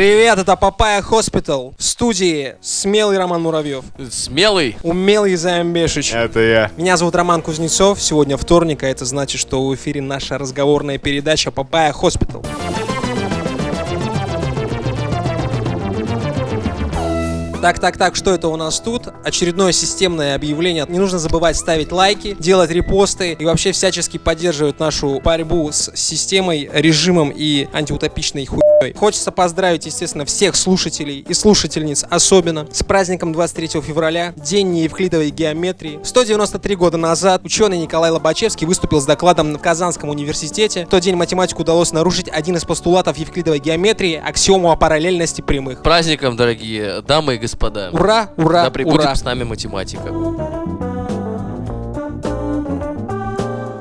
Привет, это Papaya Hospital. В студии смелый Роман Муравьев. Смелый. Умелый Займ Бешич. Это я. Меня зовут Роман Кузнецов. Сегодня вторник, а это значит, что в эфире наша разговорная передача Papaya Hospital. Так, так, так, что это у нас тут? Очередное системное объявление. Не нужно забывать ставить лайки, делать репосты и вообще всячески поддерживать нашу борьбу с системой, режимом и антиутопичной хуйней. Хочется поздравить, естественно, всех слушателей и слушательниц, особенно с праздником 23 февраля, День неевклидовой геометрии. 193 года назад ученый Николай Лобачевский выступил с докладом в Казанском университете. В тот день математику удалось нарушить один из постулатов евклидовой геометрии, аксиому о параллельности прямых. Праздником, дорогие дамы и господа. Ура, ура, Да ура. с нами математика.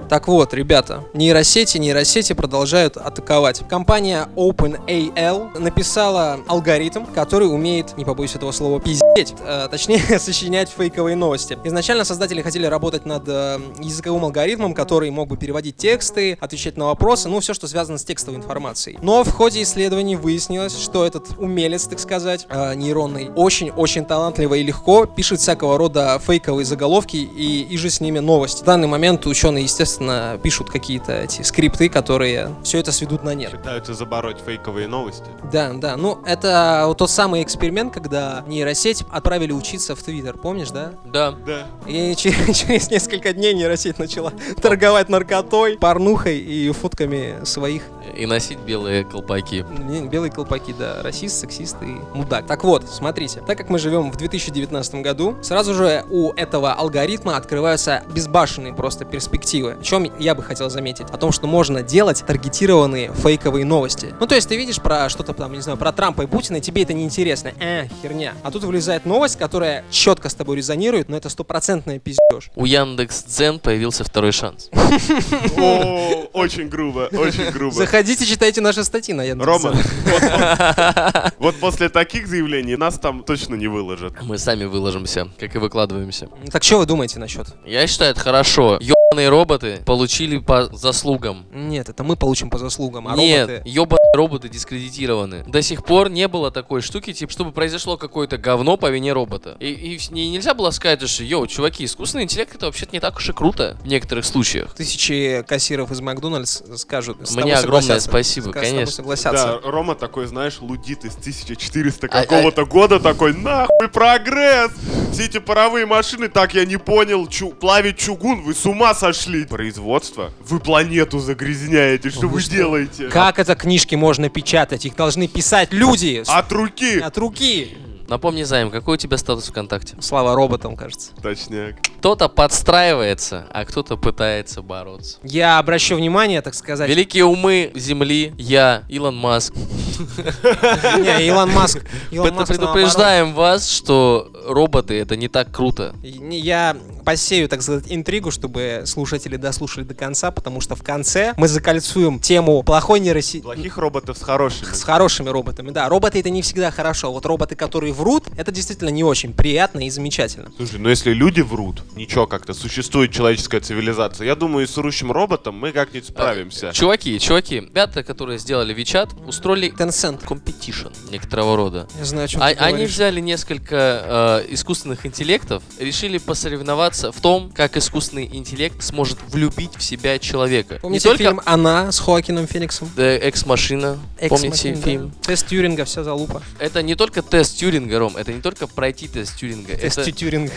Так вот, ребята, нейросети, нейросети продолжают атаковать. Компания OpenAL написала алгоритм, который умеет, не побоюсь этого слова, пиздеть, э, точнее, сочинять фейковые новости. Изначально создатели хотели работать над э, языковым алгоритмом, который мог бы переводить тексты, отвечать на вопросы, ну, все, что связано с текстовой информацией. Но в ходе исследований выяснилось, что этот умелец, так сказать, э, нейронный, очень-очень талантливо и легко пишет всякого рода фейковые заголовки и, и же с ними новости. В данный момент ученые, естественно, пишут какие-то эти скрипты, которые все это сведут на нет. Пытаются забороть фейковые новости. Да, да. Ну, это вот тот самый эксперимент, когда нейросеть отправили учиться в Твиттер, помнишь, да? Да. Да. И через, через несколько дней нейросеть начала торговать наркотой, порнухой и фотками своих И носить белые колпаки. не, белые колпаки, да, расист, сексист и мудак. Так вот, смотрите, так как мы живем в 2019 году, сразу же у этого алгоритма открываются безбашенные просто перспективы. О чем я бы хотел заметить? О том, что можно делать таргетированные фейковые новости. Ну, то есть ты видишь про что-то там, не знаю, про Трампа и Путина, и тебе это не интересно. Э, херня. А тут вылезает новость, которая четко с тобой резонирует, но это стопроцентная пиздеж. У Яндекс Дзен появился второй шанс. О, очень грубо, очень грубо. Заходите, читайте наши статьи на Яндекс. Рома, вот, вот после таких заявлений нас там точно не выложат. Мы сами выложимся, как и выкладываемся. Так что вы думаете насчет? Я считаю, это хорошо. Ёбаные роботы получили по заслугам. Нет, это мы получим по заслугам, а Нет, роботы... ёбаные роботы дискредитированы. До сих пор не было такой штуки, типа, чтобы произошло какое-то говно по вине робота. И, и вс- не- нельзя было сказать, что, йоу, чуваки, искусственный интеллект это вообще-то не так уж и круто в некоторых случаях. Тысячи кассиров из Макдональдс скажут. с Мне тобой огромное согласятся. спасибо, конечно. согласятся. Да, Рома такой, знаешь, лудит из 1400 А- какого-то года, такой, нахуй прогресс! Все эти паровые машины, так я не понял, чу- плавить чугун, вы с ума сошли! Производство? Вы планету загрязняете, что Вы вы что? делаете? Как это книжки можно печатать? Их должны писать люди с- От руки! от руки. Напомни, Займ, какой у тебя статус ВКонтакте? Слава роботам, кажется. Точняк. Кто-то подстраивается, а кто-то пытается бороться. Я обращу внимание, так сказать. Великие умы Земли, я, Илон Маск. Не, Илон Маск. Предупреждаем вас, что роботы это не так круто. Я посею, так сказать, интригу, чтобы слушатели дослушали до конца, потому что в конце мы закольцуем тему плохой нейросети. Плохих роботов с хорошими. С хорошими роботами, да. Роботы это не всегда хорошо. Вот роботы, которые врут, это действительно не очень приятно и замечательно. Слушай, ну если люди врут, ничего как-то, существует человеческая цивилизация. Я думаю, с врущим роботом мы как-нибудь справимся. Чуваки, чуваки, ребята, которые сделали WeChat, устроили Tencent. competition некоторого рода. Я знаю, о чем А- ты они говоришь. взяли несколько э, искусственных интеллектов, решили посоревноваться в том, как искусственный интеллект сможет влюбить в себя человека. Помните не только фильм «Она» с Хоакином Фениксом? Да Экс-машина, помните Ex Machina, да. фильм? Тест Тьюринга, вся залупа. Это не только тест Тьюринга, Ром, это не только пройти тест Тьюринга. Тест это... Тьюринга.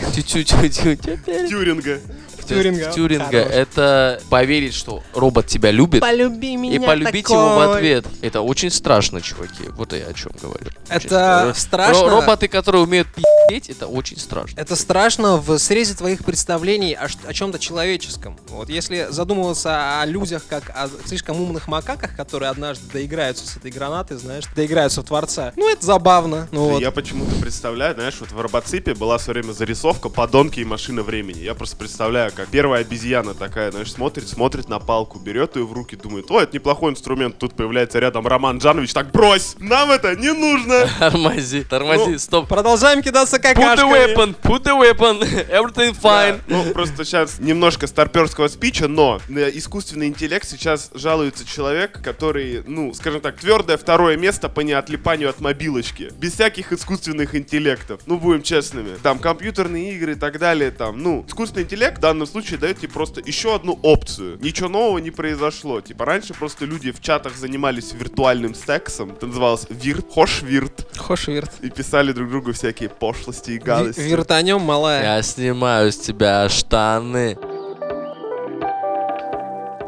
Тьюринга. Тьюринга это поверить, что робот тебя любит, Полюби и полюбить его в ответ. Это очень страшно, чуваки. Вот я о чем говорю. Это страшно. страшно. Ро- Роботы, которые умеют пи***ть, это очень страшно. Это страшно в срезе твоих представлений о, чем-то человеческом. Вот если задумываться о людях как о слишком умных макаках, которые однажды доиграются с этой гранатой, знаешь, доиграются в Творца, ну это забавно. Ну, вот. Я почему-то представляю, знаешь, вот в робоципе была все время зарисовка «Подонки и машина времени». Я просто представляю, как первая обезьяна такая, знаешь, смотрит, смотрит на палку, берет ее в руки, думает, ой, это неплохой инструмент. Тут появляется рядом Роман Джанович, так брось, нам это не нужно. Тормози, тормози, Ну, стоп. Продолжаем кидаться Put the какашками. weapon, put the weapon, everything fine. Да, Ну, просто сейчас немножко старперского спича, но на искусственный интеллект сейчас жалуется человек, который, ну, скажем так, твердое второе место по неотлипанию от мобилочки. Без всяких искусственных интеллектов. Ну, будем честными. Там компьютерные игры и так далее, там, ну, искусственный интеллект в данном случае дает тебе просто еще одну опцию. Ничего нового не произошло. Типа, раньше просто люди в чатах занимались виртуальным сексом. Это называлось вирт, хошвирт. Хошвирт. И писали друг другу всякие пошлости и гадости. Ви- Вертанем, малая. Я снимаю с тебя штаны.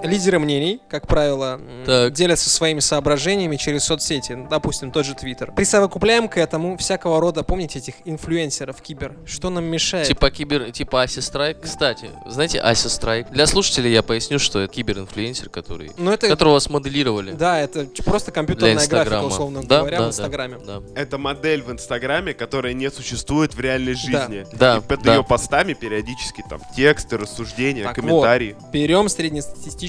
Лидеры мнений, как правило, Так. делятся своими соображениями через соцсети, допустим, тот же Твиттер. Присовокупляем к этому всякого рода, помните этих инфлюенсеров кибер? Что нам мешает? Типа кибер, типа Аси Страйк. Кстати, знаете Аси Страйк? Для слушателей я поясню, что это кибер-инфлюенсер, который, Ну это, которого смоделировали. да, это просто компьютерная Для графика, условно Да, говоря, да, в да. Инстаграме. Да. Это модель в Инстаграме, которая не существует в реальной жизни. Да, И под да. ее постами периодически там тексты, рассуждения, Так комментарии. Берем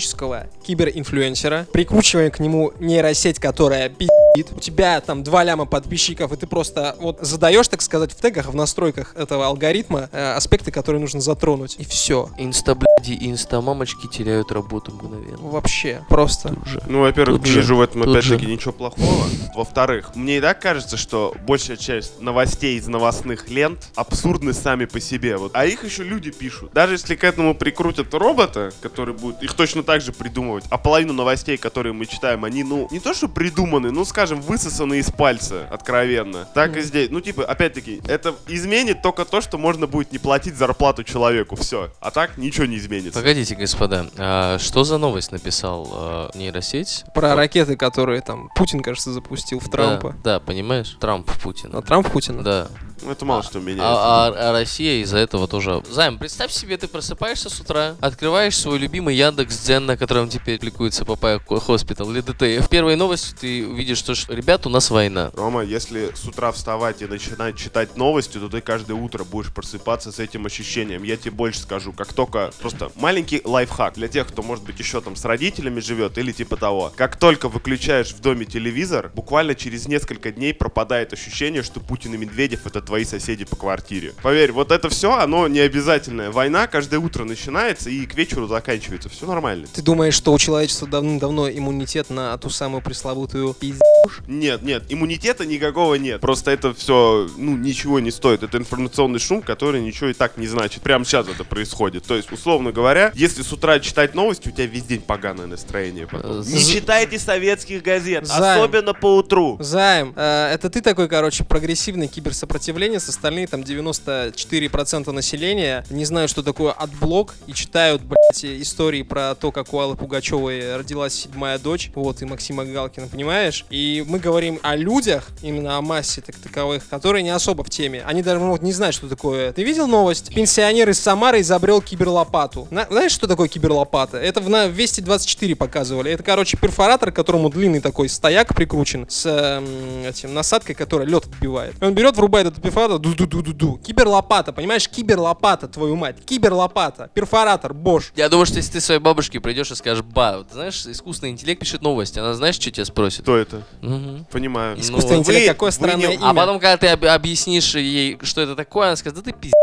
среднестатистического киберинфлюенсера, прикручиваем к нему нейросеть, которая пи***ит. У тебя там 2 ляма подписчиков, и ты просто вот задаешь, так сказать, в тегах, в настройках этого алгоритма э, аспекты, которые нужно затронуть. И все. Инста, бляди, инста мамочки теряют работу мгновенно. Вообще. Просто. Тут же. Ну, во-первых, Тут не же, вижу в этом тут опять-таки же. ничего плохого. Во-вторых, мне и так кажется, что большая часть новостей из новостных лент абсурдны сами по себе. Вот. А их еще люди пишут. Даже если к этому прикрутят робота, который будет их точно так же придумывать, а половину новостей, которые мы читаем, они, ну, не то что придуманы, ну, скажем, высосаны из пальца, откровенно. Так и здесь. Ну, типа, опять-таки, это изменит только то, что можно будет не платить зарплату человеку. Все. А так ничего не изменится. Погодите, господа, а что за новость написал а, нейросеть? Про ракеты, которые там Путин, кажется, запустил в Трампа. Да, да, понимаешь? Трамп Путин. А Трамп Путина? Да. Ну, это мало что меняется. А, а- а Россия из-за этого тоже. Займ, представь себе, ты просыпаешься с утра, открываешь свой любимый Яндекс Дзен, на котором теперь публикуется Papaya Hospital или DTF. Первые новости ты увидишь, что ж, ребят, у нас война. Рома, если с утра вставать и начинать читать новости, то ты каждое утро будешь просыпаться с этим ощущением. Я тебе больше скажу, как только просто маленький лайфхак для тех, кто, может быть, еще там с родителями живет или типа того. Как только выключаешь в доме телевизор, буквально через несколько дней пропадает ощущение, что Путин и Медведев это твои соседи по квартире. Поверь, вот это все, оно не обязательное. Война каждое утро начинается и к вечеру заканчивается. Все нормально. Ты думаешь, что у человечества давным-давно иммунитет на ту самую пресловутую пиздец? Нет, нет, иммунитета никакого нет. Просто это все, ну, ничего не стоит. Это информационный шум, который ничего и так не значит. Прямо сейчас это происходит. То есть, условно говоря, если с утра читать новости, у тебя весь день поганое настроение потом. Э, Не читайте советских газет, Займ. особенно по утру. Займ, э, это ты такой, короче, прогрессивный киберсопротивленец, остальные там 94% населения не знают, что такое adblock и читают, блядь, истории про то, как у Аллы Пугачевой родилась седьмая дочь, вот, и Максима Галкина, понимаешь? И мы говорим о людях, именно о массе так таковых, которые не особо в теме. Они даже могут не знать, что такое. Ты видел новость? Пенсионер из Самары изобрел киберлопату. На- знаешь, что такое киберлопата? Это в, на Вести 24 показывали. Это, короче, перфоратор, которому длинный такой стояк прикручен с эм, этим насадкой, которая лед отбивает. И он берет, врубает этот перфоратор, ду-ду-ду-ду-ду. Киберлопата, понимаешь? Киберлопата, твою мать. Киберлопата. Перфоратор, бош. Я думаю, что если ты своей бабушке придешь и скажешь, ба, вот знаешь, искусственный интеллект пишет новости, она знаешь, что тебя спросит? Кто это? Мгм. Понимаю. Искусственный Ну, интеллект, вы- какое вы странное не- имя. А потом, когда ты об- объяснишь ей, что это такое, она скажет, да ты пиздец.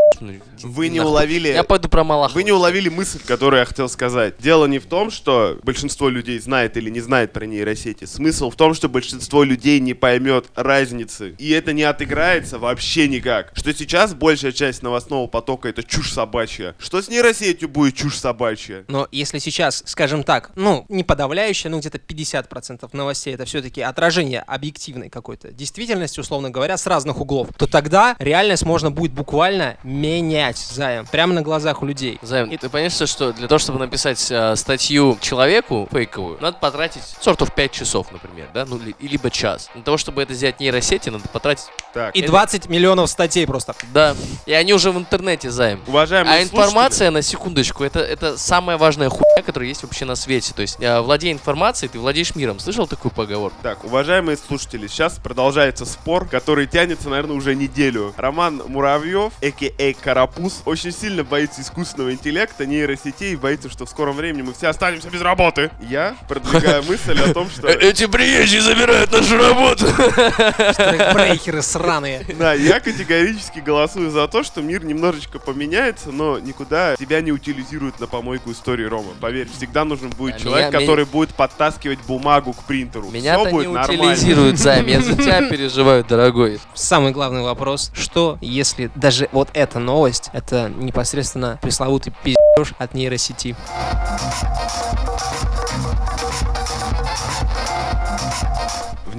Вы не нахуй. уловили... Я пойду про Малахова. Вы не уловили мысль, которую я хотел сказать. Дело не в том, что большинство людей знает или не знает про нейросети. Смысл в том, что большинство людей не поймет разницы. И это не отыграется вообще никак. Что сейчас большая часть новостного потока это чушь собачья. Что с нейросетью будет чушь собачья? Но если сейчас, скажем так, ну, не подавляющее, ну, где-то 50% новостей, это все-таки отражение объективной какой-то действительности, условно говоря, с разных углов, то тогда реальность можно будет буквально менять, Займ, прямо на глазах у людей. Займ, ты понимаешь, что для того, чтобы написать э, статью человеку фейковую, надо потратить сортов 5 часов, например, да, ну, ли- либо час. Для того, чтобы это сделать нейросети, надо потратить, Так, И 20 миллионов статей просто. да, и они уже в интернете, Займ. уважаемые А информация, на секундочку, это, это самая важная хуйня, которая есть вообще на свете. То есть, э, владея информацией, ты владеешь миром. Слышал такую поговорку? Так, уважаемые слушатели, сейчас продолжается спор, который тянется, наверное, уже неделю. Роман Муравьев, а.к.а. Олег Карапуз очень сильно боится искусственного интеллекта, нейросетей, боится, что в скором времени мы все останемся без работы. Я продвигаю мысль о том, что... Эти приезжие забирают нашу работу. Брейкеры сраные. Да, я категорически голосую за то, что мир немножечко поменяется, но никуда тебя не утилизируют на помойку истории Рома. Поверь, всегда нужен будет А человек, который будет подтаскивать бумагу к принтеру. Меня-то Все не будет нормально. утилизируют, Займ. Я за тебя переживаю, дорогой. Самый главный вопрос, что если даже вот эта новость, это непосредственно пресловутый пиздеж от нейросети.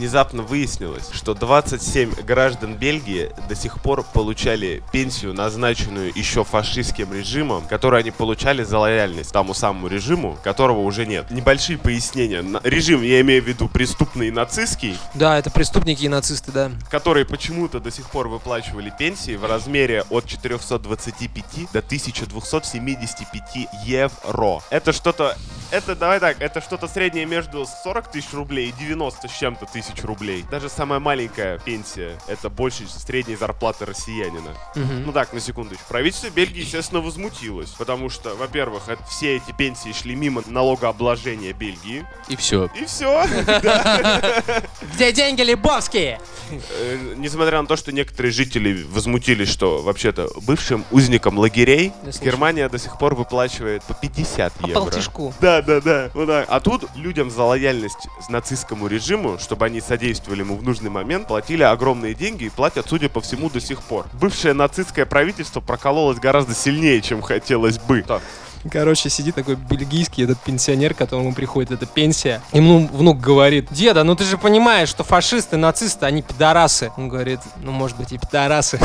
Внезапно выяснилось, что 27 граждан Бельгии до сих пор получали пенсию, назначенную еще фашистским режимом, которую они получали за лояльность тому самому режиму, которого уже нет. Небольшие пояснения. Режим, я имею в виду преступный и нацистский, Да, это преступники и нацисты, да. которые почему-то до сих пор выплачивали пенсии в размере от 425 до 1275 евро. Это что-то... Это, давай так, это что-то среднее между 40 тысяч рублей и 90 с чем-то тысяч рублей. Даже самая маленькая пенсия — это больше средней зарплаты россиянина. Мгм. Ну так, на секундочку. Правительство Бельгии, естественно, возмутилось. Потому что, во-первых, все эти пенсии шли мимо налогообложения Бельгии. И все. И все. Где деньги Лебовские? Э, Несмотря на то, что некоторые жители возмутились, что вообще-то бывшим узникам лагерей. Германия до сих пор выплачивает по 50 По евро. полтишку. Да, да, да. А тут людям за лояльность нацистскому режиму, чтобы они содействовали ему в нужный момент, платили огромные деньги и платят, судя по всему, до сих пор. Бывшее нацистское правительство прокололось гораздо сильнее, чем хотелось бы. Так, Короче, сидит такой бельгийский этот пенсионер, которому приходит эта пенсия. Ему внук говорит, деда, ну ты же понимаешь, что фашисты, нацисты, они пидорасы. Он говорит, ну может быть и пидорасы.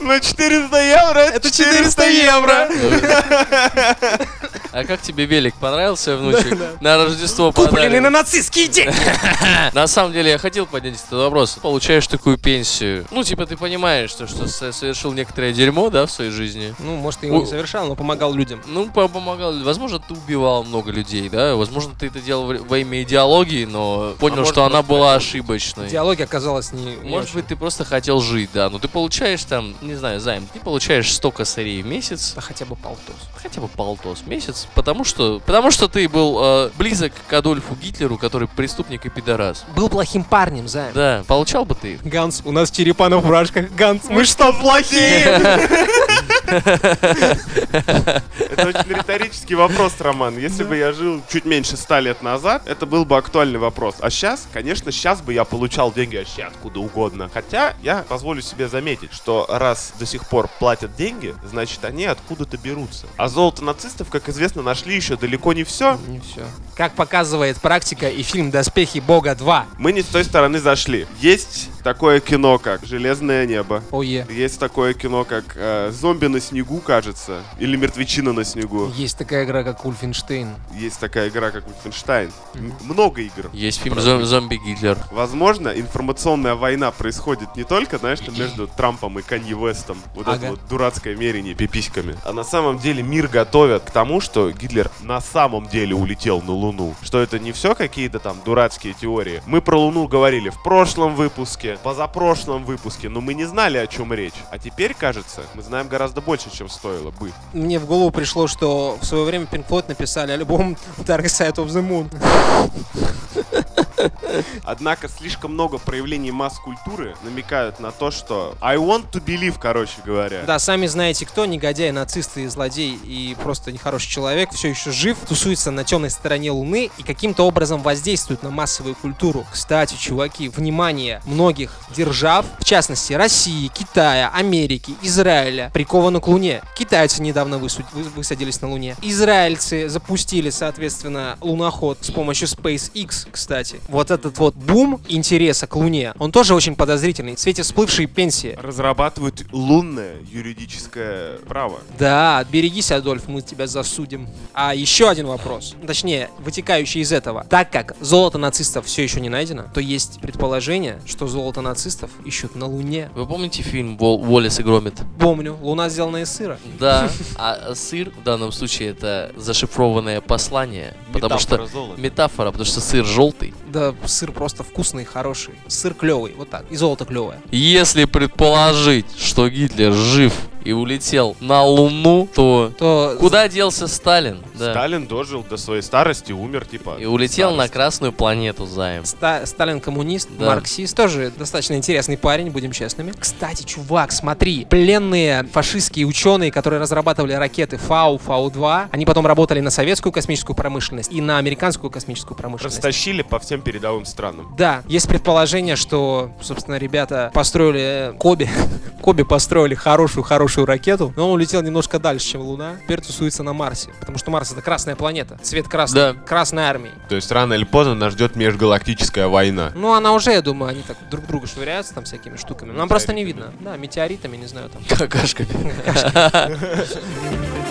На 400 евро! Это 400 евро! А как тебе велик? Понравился, внучек? На Рождество Купленный подарил. на нацистские деньги! На самом деле я хотел поднять этот вопрос. Получаешь такую пенсию. Ну, типа, ты понимаешь, что, что со- совершил некоторое дерьмо, да, в своей жизни. Ну, может, ты его не совершал, но помогал людям. Ну, по- помогал. Возможно, ты убивал много людей, да? Возможно, ты это делал в- во имя идеологии, но понял, может, что она была ошибочной. Диалоги оказалось не... не Может очень. быть, ты просто хотел жить, да. Но ты получаешь там, не знаю, займ, ты получаешь 100 косарей в месяц. Да хотя бы полтос. Хотя бы полтос в месяц, потому что, потому что ты был э, близок к Адольфу Гитлеру, который преступник и пидорас. Был плохим парнем, Займ. Да, получал бы ты их. Ганс, у нас черепа на фуражках. Ганс, мы что, плохие? Это очень риторический вопрос, Роман. Если бы я жил чуть меньше ста лет назад, это был бы актуальный вопрос. А сейчас, конечно, сейчас бы я получал деньги вообще откуда угодно. Хотя я позволю себе заметить, что раз до сих пор платят деньги, значит они откуда-то берутся. А золото нацистов, как известно, нашли еще далеко не все. Не все. Как показывает практика и фильм «Доспехи Бога 2». Мы не с той стороны зашли. Есть такое кино, как «Железное небо». Ое. Есть такое кино, как э, «Зомби на снегу», кажется, или «Мертвечина на снегу». Есть такая игра, как Ульфенштейн. Есть такая игра, как Wolfenstein. М- Много игр. Есть фильм. «Зом- «Зомби Гитлер». Возможно, информационная война происходит не только, знаешь, там между Трампом и Канье Вестом. Вот Ага. это вот дурацкое мерение пиписьками. А на самом деле мир готовят к тому, что Гитлер на самом деле улетел на Луну. Что это не все какие-то там дурацкие теории. Мы про Луну говорили в прошлом выпуске, позапрошлом выпуске, но мы не знали, о чем речь. А теперь, кажется, мы знаем гораздо больше, чем стоило бы. Мне в голову пришло, что в свое время Pink Floyd написали альбом Dark Side of the Moon. Однако слишком много проявлений масс-культуры намекают на то, что I want to believe, короче говоря. Да, сами знаете кто, негодяй, нацист и злодей и просто нехороший человек, все еще жив, тусуется на темной стороне Луны и каким-то образом воздействует на массовую культуру. Кстати, чуваки, внимание многих держав, в частности России, Китая, Америки, Израиля, приковано к Луне. Китайцы недавно высу- вы- высадились на Луне. Израильцы запустили, соответственно, луноход с помощью SpaceX, кстати. Вот этот вот бум интереса к Луне, он тоже очень подозрительный. В свете всплывшей пенсии. разрабатывают лунное юридическое право. Да, берегись, Адольф, мы тебя засудим. А еще один вопрос, точнее, вытекающий из этого. Так как золото нацистов все еще не найдено, то есть предположение, что золото нацистов ищут на Луне. Вы помните фильм «Вол- «Уоллес и Громит»? Помню, Луна сделана из сыра. Да, а сыр в данном случае это зашифрованное послание, потому что метафора, потому что сыр желтый. Да, сыр просто вкусный, хороший. Сыр клевый, вот так. И золото клевое. Если предположить, что Гитлер жив и улетел на Луну, то То куда делся Сталин? Да. Сталин дожил до своей старости, умер, типа. И улетел на старости. красную планету Заем. Ста- Сталин коммунист, Да. марксист, тоже достаточно интересный парень, будем честными. Кстати, чувак, смотри, пленные фашистские ученые, которые разрабатывали ракеты Фау, Фау-2, они потом работали на советскую космическую промышленность и на американскую космическую промышленность. Растащили по всем передовым странам. Да, есть предположение, что, собственно, ребята построили э, Коби. Коби построили хорошую-хорошую ракету, но он улетел немножко дальше, чем Луна. Теперь тусуется на Марсе, потому что Марс это красная планета, цвет красный, Да. красной армии. То есть рано или поздно нас ждет межгалактическая война. Ну, она уже, я думаю, они так друг друга швыряются там всякими штуками. Нам просто не видно. Да, метеоритами, не знаю, там. Какашками.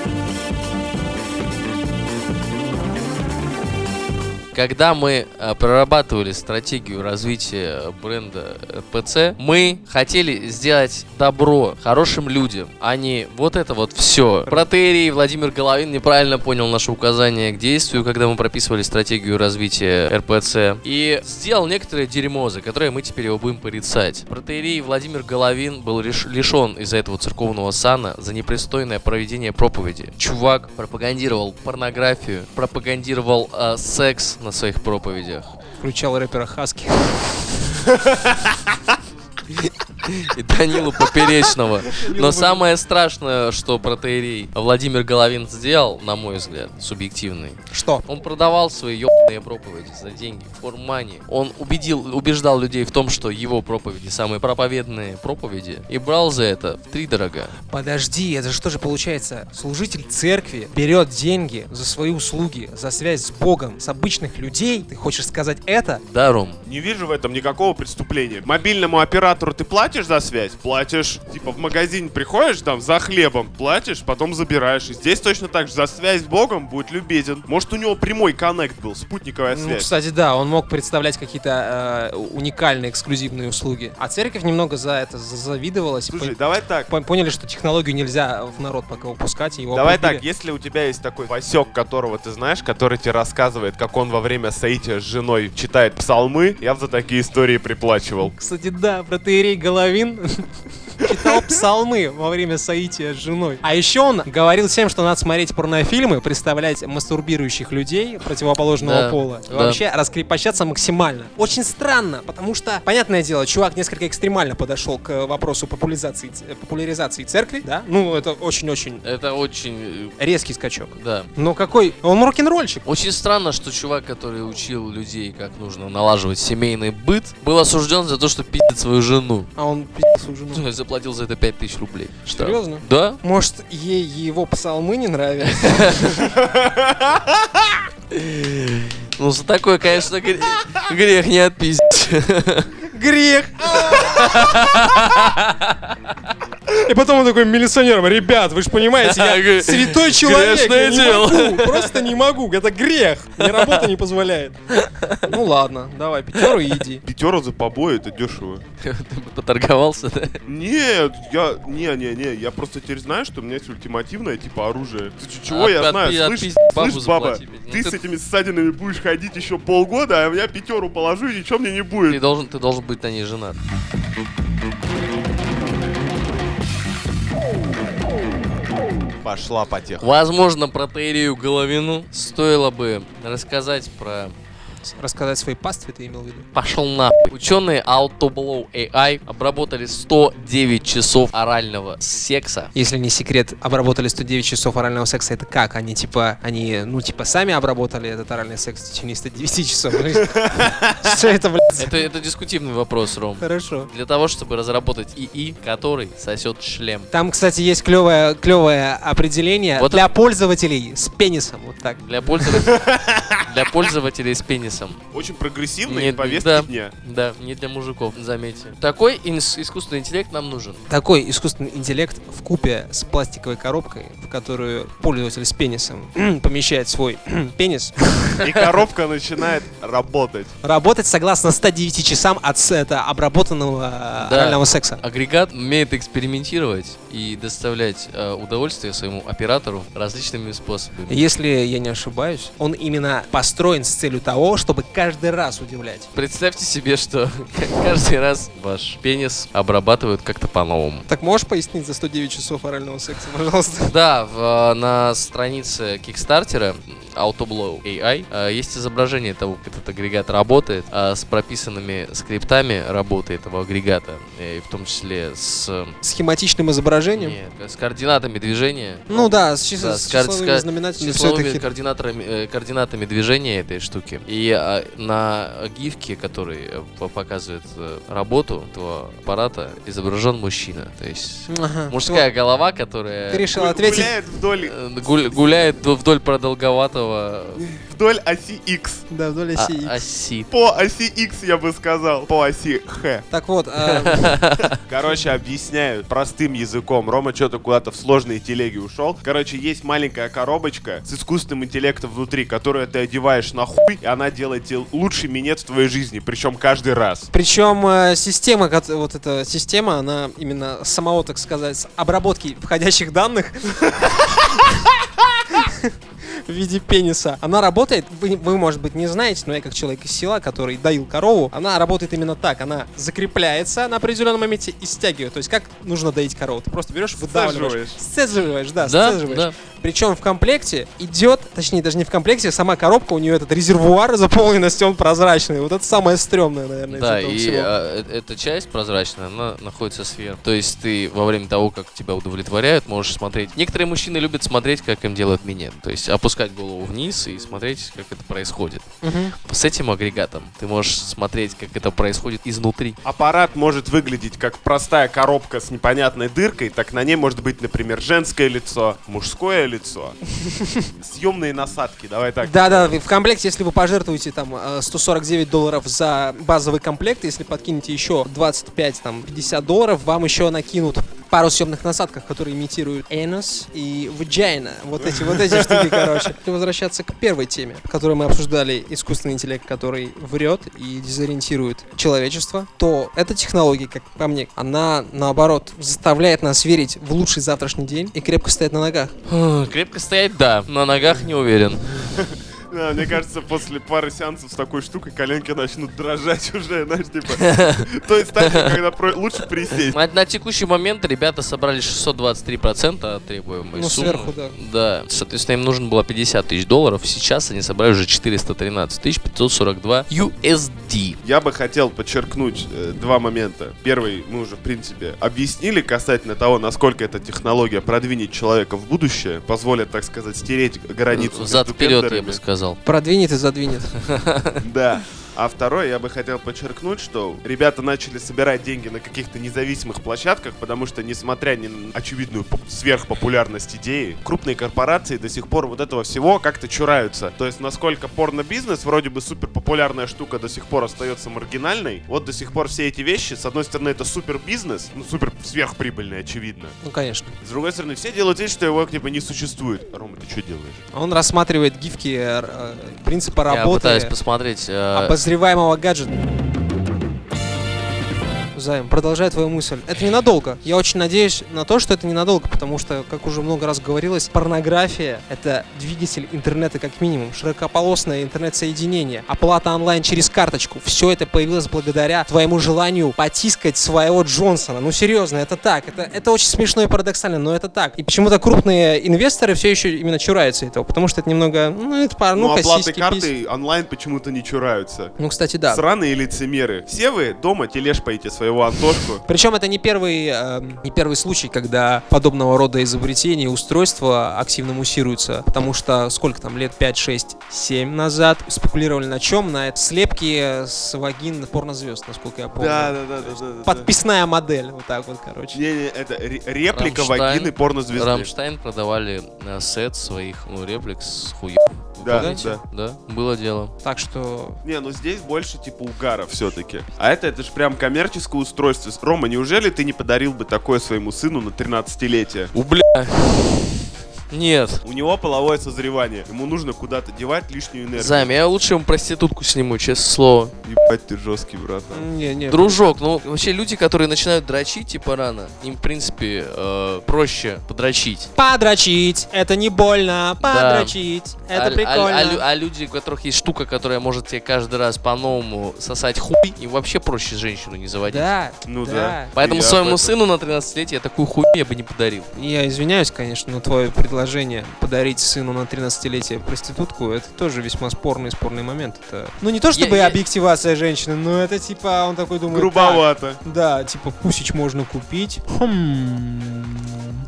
Когда мы э, прорабатывали стратегию развития бренда РПЦ, мы хотели сделать добро хорошим людям, а не вот это вот все. Протерий Владимир Головин неправильно понял наше указание к действию, когда мы прописывали стратегию развития РПЦ, и сделал некоторое дерьмо, за которое мы теперь его будем порицать. Протерий Владимир Головин был лишен из-за этого церковного сана за непристойное проведение проповеди. Чувак пропагандировал порнографию, пропагандировал э, секс на своих проповедях. Включал рэпера Хаски. И Данилу Поперечного. Но самое страшное, что протеерей Владимир Головин сделал, на мой взгляд, субъективный, Что? он продавал свои ебаные проповеди за деньги, for money. Он убедил, убеждал людей в том, что его проповеди самые проповедные проповеди, и брал за это в три дорога. Подожди, это же что же получается? Служитель церкви берет деньги за свои услуги, за связь с Богом, с обычных людей. Ты хочешь сказать это? Да, Ром? Не вижу в этом никакого преступления. Мобильному оператору ты платишь за связь? Платишь. Типа в магазин приходишь там за хлебом, платишь, потом забираешь. И здесь точно так же за связь с Богом будет любезен. Может у него прямой коннект был, спутниковая Ну, связь. кстати, да, он мог представлять какие-то э, уникальные эксклюзивные услуги. А церковь немного за это за- завидовалась. Слушай, давай так. пон- поняли, что технологию нельзя в народ пока выпускать. и Его Давай обрубили. так, если у тебя есть такой Васек, которого ты знаешь, который тебе рассказывает, как он во время соития с женой читает псалмы, я бы за такие истории приплачивал. Кстати, да, протеерей Головин читал псалмы во время соития с женой. А еще он говорил всем, что надо смотреть порнофильмы, представлять мастурбирующих людей противоположного Да, пола. да. Вообще раскрепощаться максимально. Очень странно, потому что, понятное дело, чувак несколько экстремально подошел к вопросу популяризации, ц- популяризации церкви, да? Ну, это очень-очень Это очень... резкий скачок. э, Да. Но какой? Он рок-н-ролльщик. Очень странно, что чувак, который учил людей, как нужно налаживать семейный быт, был осужден за то, что пиздит свою жену. А он пиздец свою жену. Заплатил за это 5000 рублей. Штраф. Серьезно? Да. Может, ей его псалмы не нравятся? Ну, за такое, конечно, гре- грех не отпиздить. Грех! И потом он такой милиционером, ребят, вы же понимаете, я святой человек, я не дело». могу, просто не могу, это грех, мне работа не позволяет. Ну ладно, давай, пятеру и иди. Пятеру за побои это дешево. Ты поторговался, да? Нет, я... Не-не-не, я просто теперь знаю, что у меня есть ультимативное типа оружие. Ты чего я знаю? Слышь, баба. Ну ты ты- с этими ссадинами будешь ходить еще полгода, а я пятеру положу и ничего мне не Ты будет. должен, ты должен быть на ней женат. Пошла потеха. Возможно, протеерию Головину стоило бы рассказать про Рассказать своей пастве ты имел в виду? Пошел нахуй. Ученые Autoblow AI обработали 109 часов орального секса. Если не секрет, обработали 109 часов орального секса, это как? Они типа, они, ну типа сами обработали этот оральный секс в течение 109 часов? Что это, блядь? Это, это дискутивный вопрос, Ром. Хорошо. Для того, чтобы разработать ИИ, который сосет шлем. Там, кстати, есть клевое, клевое определение Вот для это- пользователей с пенисом. Вот так. Для пользователей, для пользователей с пенисом. Очень прогрессивные Нет, повестки да. дня. Да, не для мужиков, заметьте. Такой инс- искусственный интеллект нам нужен. Такой искусственный интеллект в купе с пластиковой коробкой, в которую пользователь с пенисом помещает свой пенис, И коробка начинает работать. работать согласно 109 часам от это, обработанного э, Да. орального секса. Агрегат умеет экспериментировать и доставлять э, удовольствие своему оператору различными способами. Если я не ошибаюсь, он именно построен с целью того, чтобы каждый раз удивлять. Представьте себе, что каждый раз ваш пенис обрабатывают как-то по-новому. Так можешь пояснить за 109 часов орального секса, пожалуйста? Да, в, э, на странице Кикстартера Autoblow AI э, есть изображение того, как этот агрегат работает, э, с прописанными скриптами работы этого агрегата, э, и в том числе с, Схематичным изображением? нет, с координатами движения. Ну да, с, чис- Да, с с числовыми с знаменателями. всё числовыми координаторами, координатами движения этой штуки. И а, на гифке, который э, по- показывает э, работу этого аппарата, изображен мужчина. То есть Ага. мужская голова, которая Ты решил Гу- ответить? Гуляет вдоль, э, гуль- гуляет вд- вдоль продолговатого вдоль оси X. Да, вдоль а- оси. оси. По оси X, я бы сказал. По оси Х. Так вот, а, Короче, объясняю простым языком. Рома что-то куда-то в сложные телеги ушел. Короче, есть маленькая коробочка с искусственным интеллектом внутри, которую ты одеваешь на хуй, и она делает тебе лучший минет в твоей жизни. Причем каждый раз. причем э, система, вот эта система, она именно самого, так сказать, обработки входящих данных в виде пениса. Она работает, вы, вы, может быть, не знаете, но я как человек из села, который доил корову, она работает именно так. Она закрепляется на определенном моменте и стягивает. То есть как нужно доить корову? Ты просто берешь, выдавливаешь. Сцеживаешь, да, Да, сцеживаешь. да. Причем в комплекте идет, точнее даже не в комплекте, сама коробка, у нее этот резервуар заполненности, он прозрачный. Вот это самое стрёмное, наверное, из Да, этого и всего. а, э- эта часть прозрачная, она находится сверху. То есть ты во время того, как тебя удовлетворяют, можешь смотреть. Некоторые мужчины любят смотреть, как им делают минет. То есть опускать голову вниз и смотреть, как это происходит. Мгм. С этим агрегатом ты можешь смотреть, как это происходит изнутри. Аппарат может выглядеть как простая коробка с непонятной дыркой, так на ней может быть, например, женское лицо, мужское лицо, съемные насадки, давай так. Да-да, в комплекте, если вы пожертвуете там э, 149 долларов за базовый комплект, если подкинете еще 25, там, 50 долларов, вам еще накинут пару съемных насадках, которые имитируют anus и vagina. Вот эти вот эти штуки, короче. Если возвращаться к первой теме, которую мы обсуждали, искусственный интеллект, который врет и дезориентирует человечество, то эта технология, как по мне, она, наоборот, заставляет нас верить в лучший завтрашний день и крепко стоять на ногах. Крепко стоять, да. На ногах не уверен. Да, мне кажется, после пары сеансов с такой штукой коленки начнут дрожать уже, знаешь, типа. То есть стадия, когда про- лучше присесть. На, текущий момент ребята собрали 623% от требуемой Ну, суммы. сверху, да. Да, соответственно, им нужно было 50 тысяч долларов. Сейчас они собрали уже 413 тысяч 542 USD. Я бы хотел подчеркнуть э, два момента. Первый, мы уже, в принципе, объяснили касательно того, насколько эта технология продвинет человека в будущее, позволит, так сказать, стереть границу Зад между вперед, я бы сказал. Продвинет и задвинет. Да. А второе, я бы хотел подчеркнуть, что ребята начали собирать деньги на каких-то независимых площадках, потому что, несмотря ни на очевидную поп- сверхпопулярность идеи, крупные корпорации до сих пор вот этого всего как-то чураются. То есть, насколько порно-бизнес, вроде бы супер популярная штука, до сих пор остается маргинальной, вот до сих пор все эти вещи, с одной стороны, это супер бизнес, ну, супер сверхприбыльный, очевидно. Ну, конечно. С другой стороны, все делают вид, что его, типа, не существует. Рома, ты что делаешь? Он рассматривает гифки э, принципа Я работы пытаюсь посмотреть. э, обозреваемого гаджета. Займ, продолжай твою мысль. Это ненадолго. Я очень надеюсь на то, что это ненадолго, потому что, как уже много раз говорилось, порнография — это двигатель интернета как минимум, широкополосное интернет-соединение, оплата онлайн через карточку. Все это появилось благодаря твоему желанию потискать своего Джонсона. Ну, серьезно, это так. Это, это очень смешно и парадоксально, но это так. И почему-то крупные инвесторы все еще именно чураются этого, потому что это немного, ну, это пар, Ну, ну, оплаты сиськи, карты онлайн почему-то не чураются. Ну, кстати, да. Сраные лицемеры. Все вы дома тележпаете своего Антошку. Причем это не первый, э, не первый случай, когда подобного рода изобретения и устройства активно муссируются. Потому что сколько там, лет 5, 6, 7 назад спекулировали на чем? На слепки с вагин порнозвезд, насколько я помню. да, да, да, да. Подписная модель, вот так вот, короче. Не-не, это ре- реплика Рамштайн. вагины порнозвезды. Рамштайн продавали э, сет своих ну, реплик с хуев. Да, Помните? да. было дело. Так что Не, ну здесь больше типа угара все-таки. А это, это же прям коммерческое устройство. Рома, неужели ты не подарил бы такое своему сыну на 13-летие? У бля. Нет. У него половое созревание. Ему нужно куда-то девать лишнюю энергию. Займ, я лучше ему проститутку сниму, честное слово. Ебать, ты жесткий, братан. Не, не. Дружок, ну вообще люди, которые начинают дрочить типа рано, им в принципе э, проще подрочить. Подрочить, это не больно. Подрочить, это а, а- прикольно. а лю- а люди, у которых есть штука, которая может тебе каждый раз по-новому сосать хуй, им вообще проще женщину не заводить. Да, Ну да. да. Поэтому Я своему сыну на 13-летие такую хуйню я бы не подарил. Я извиняюсь, конечно, но твое предложение подарить сыну на 13-летие проститутку, это тоже весьма спорный спорный момент. Это, ну не то чтобы Я- я- объективация женщины, но это типа, он такой думает... Грубовато. «Так, Да, типа пусич можно купить. Хм.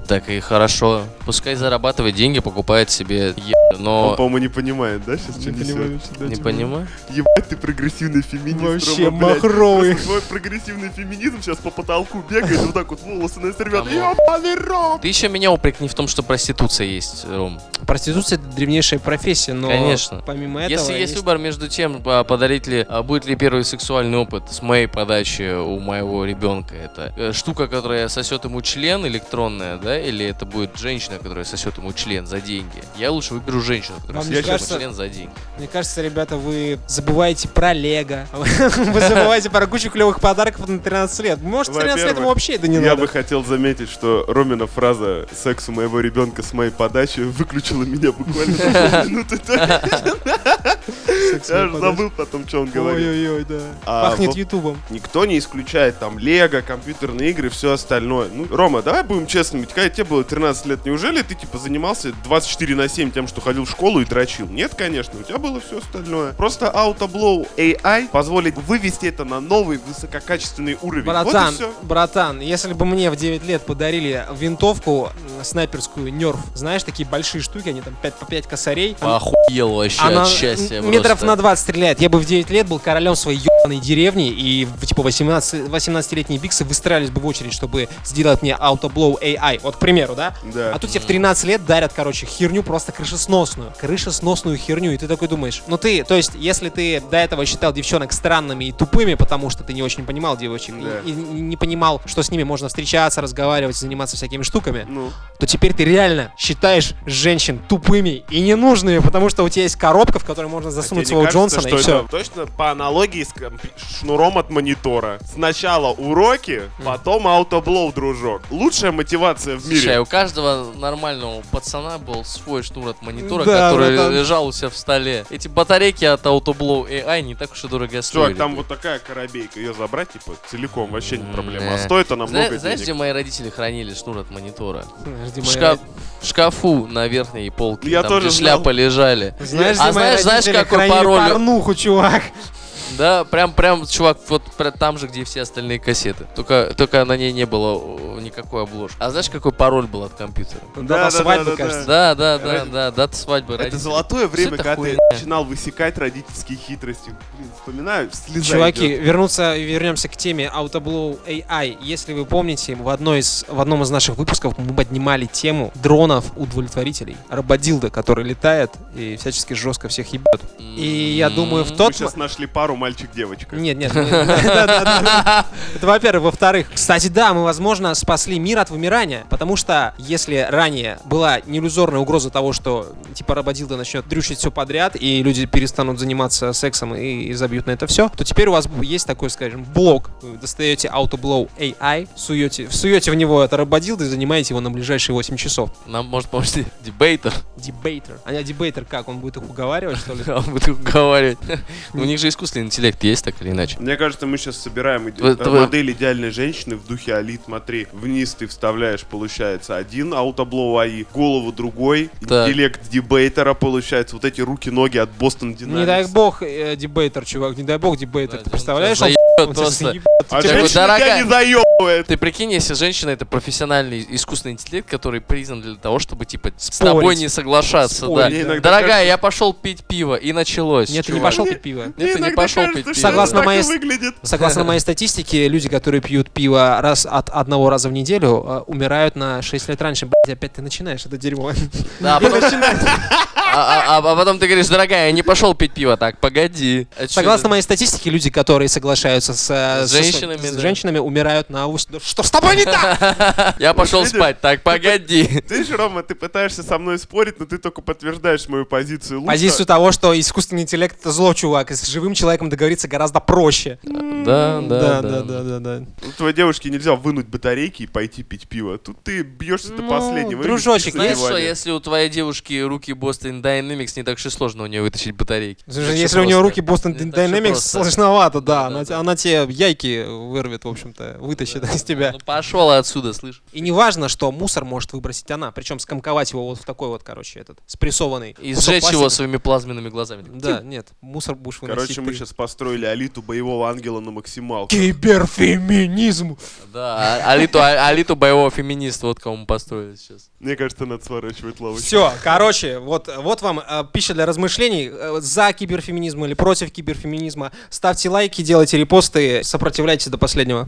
Так и хорошо. Пускай зарабатывает деньги, покупает себе е... Он, но... по-моему, не понимает, да, сейчас что Не несет? что Не понимаю. Ебать, ты прогрессивный феминист, Вообще Рома, блядь. махровый. Просто Твой прогрессивный феминизм сейчас по потолку бегает, вот так вот волосы на рвет. Кому? Ебаный рот! Ты еще меня упрекни в том, что проституция есть, Ром. Проституция это древнейшая профессия, но Конечно. помимо этого... Если есть выбор между тем, а, подарить ли, а, будет ли первый сексуальный опыт с моей подачи у моего ребенка, это э, штука, которая сосет ему член электронная, да, или это будет женщина, которая сосет ему член за деньги. Я лучше выберу женщину, которая кажется- член за деньги. Мне кажется, ребята, вы забываете про Лего. Вы забываете про кучу клевых подарков на 13 лет. Может, 13 лет вообще это не Я надо. бы хотел заметить, что Ромина фраза «секс у моего ребенка с моей подачи» выключила меня буквально минуты. Я же забыл потом, что он говорит. Ой-ой-ой, да. А, Пахнет ютубом. Никто не исключает там Лего, компьютерные игры, все остальное. Ну, Рома, давай будем честными. Когда тебе было 13 лет, неужели ты типа занимался 24 на 7 тем, что ходил в школу и дрочил? Нет, конечно, у тебя было все остальное. Просто Autoblow AI позволит вывести это на новый высококачественный уровень. Братан, Вот братан, если бы мне в 9 лет подарили винтовку снайперскую Нерф, знаешь, такие большие штуки, они там 5 по 5 косарей. Охуел вообще Она от счастья метров просто. на 20 стреляет. Я бы в 9 лет был королем своей деревни, и типа 18, 18-летние биксы выстраивались бы в очередь, чтобы сделать мне Autoblow AI. Вот, к примеру, да? Да. А тут тебе в 13 лет дарят, короче, херню просто крышесносную. Крышесносную херню, и ты такой думаешь, ну ты, то есть, если ты до этого считал девчонок странными и тупыми, потому что ты не очень понимал девочек, Да. и, и не понимал, что с ними можно встречаться, разговаривать, заниматься всякими штуками, Ну, то теперь ты реально считаешь женщин тупыми и ненужными, потому что у тебя есть коробка, в которой можно а засунуть не своего кажется, Джонсона, и все. точно по аналогии с шнуром от монитора. Сначала уроки, потом Autoblow, дружок. Лучшая мотивация в Слушай, а мире. у каждого нормального пацана был свой шнур от монитора, Да, который братан. лежал у себя в столе. Эти батарейки от Autoblow AI не так уж и дорого стоили. Чувак, там вот такая коробейка, ее забрать, типа, целиком вообще не проблема. А стоит она Зна- много знаешь, где денег. мои родители хранили шнур от монитора? Подожди, В, моя- шкаф- в шкафу на верхней полке, Я там, тоже где знал. шляпы лежали. Знаешь, А где мои знаешь- знаешь, родители какой хранили пароль? порнуху, чувак? Да, прям, прям, чувак, вот прям там же, где и все остальные кассеты. Только, только на ней не было о, никакой обложки. А знаешь, какой пароль был от компьютера? Дата да, свадьбы, да, да. кажется. Да, да, да, Ради- да, дата свадьбы Это родителей. золотое время, это когда ты хуйня. начинал высекать родительские хитрости. Блин, вспоминаю, слеза Чуваки, идет. вернуться, вернемся к теме Autoblow AI. Если вы помните, в, одной из, в одном из наших выпусков мы поднимали тему дронов-удовлетворителей. Рободилда, который летает и всячески жестко всех ебет. И я думаю, в тот... Мы сейчас нашли пару мальчик-девочка. Нет, нет. Это во-первых. Во-вторых, кстати, да, мы, возможно, спасли мир от вымирания, потому что если ранее была неиллюзорная угроза того, что типа Рободилда начнет дрючить все подряд, и люди перестанут заниматься сексом и, и забьют на это все, то теперь у вас есть такой, скажем, блок. Вы достаете Autoblow AI, суете, всуете в него это Рободилда и занимаете его на ближайшие 8 часов. Нам может помочь дебейтер. Дебейтер. А дебейтер как? Он будет их уговаривать, что ли? Он будет уговаривать. Ну, У них же искусственный интеллект есть, так или иначе. Мне кажется, мы сейчас собираем иде- Вы- э, вы- модель идеальной женщины в духе Алит. Смотри, вниз ты вставляешь, получается, один аутоблоу АИ, голову другой, Так. интеллект дебейтера, получается, вот эти руки-ноги от Бостон Dynamics. Не дай бог, э, дебейтер, чувак, не дай бог дебейтер. Да, Ты представляешь? он- просто. А Ты такой, «Дорогая». не заебывает. Ты прикинь, если женщина это профессиональный искусственный интеллект, который признан для того, чтобы типа с Спорить. тобой не соглашаться, Спорить, да. Мне да. иногда Дорогая, кажется- я пошел пить пиво и началось. Нет, ты не чувак. пошел пить пиво. Нет, ты не иногда пошел кажется, пить что пиво. Согласно это так и моей- выглядит. Согласно моей статистике, люди, которые пьют пиво раз от одного раза в неделю, э, умирают на 6 лет раньше. Блять, опять ты начинаешь это дерьмо. Да, а потом, а- а- а потом ты говоришь, дорогая, я не пошел пить пиво. Так, погоди. А чё Согласно это? моей статистике, люди, которые соглашаются с, э, С со- женщинами, с да. женщинами умирают на ус- Да Что с тобой не так? Я пошел спать. Так, погоди. Ты же, Рома, ты пытаешься со мной спорить, но ты только подтверждаешь мою позицию. Позицию того, что искусственный интеллект это зло, чувак, и с живым человеком договориться гораздо проще. Да, да, да, да, да, да. У твоей девушке нельзя вынуть батарейки и пойти пить пиво. Тут ты бьешься до Ну, последнего. дружочек, Знаешь что, если у твоей девушки руки Boston Dynamics, не так и сложно у нее вытащить батарейки. Если у нее руки Boston Dynamics, сложновато, да. Она. Она тебе яйки вырвет, в общем-то, вытащит из тебя. Ну пошел отсюда, слышь. И не важно, что мусор может выбросить она, причем скомковать его вот в такой вот, короче, этот, спрессованный. И сжечь его пластика. своими плазменными глазами. Да, нет, мусор будешь выносить Короче, мы ты. сейчас построили алиту боевого ангела на максималку. Киберфеминизм. Да, а- алиту, а- алиту боевого феминиста, вот кому мы построили сейчас. Мне кажется, надо сворачивать лавочку. Все, короче, вот, вот вам э, пища для размышлений. Э, за киберфеминизм или против киберфеминизма. Ставьте лайки, делайте репосты, сопротивляйтесь до последнего.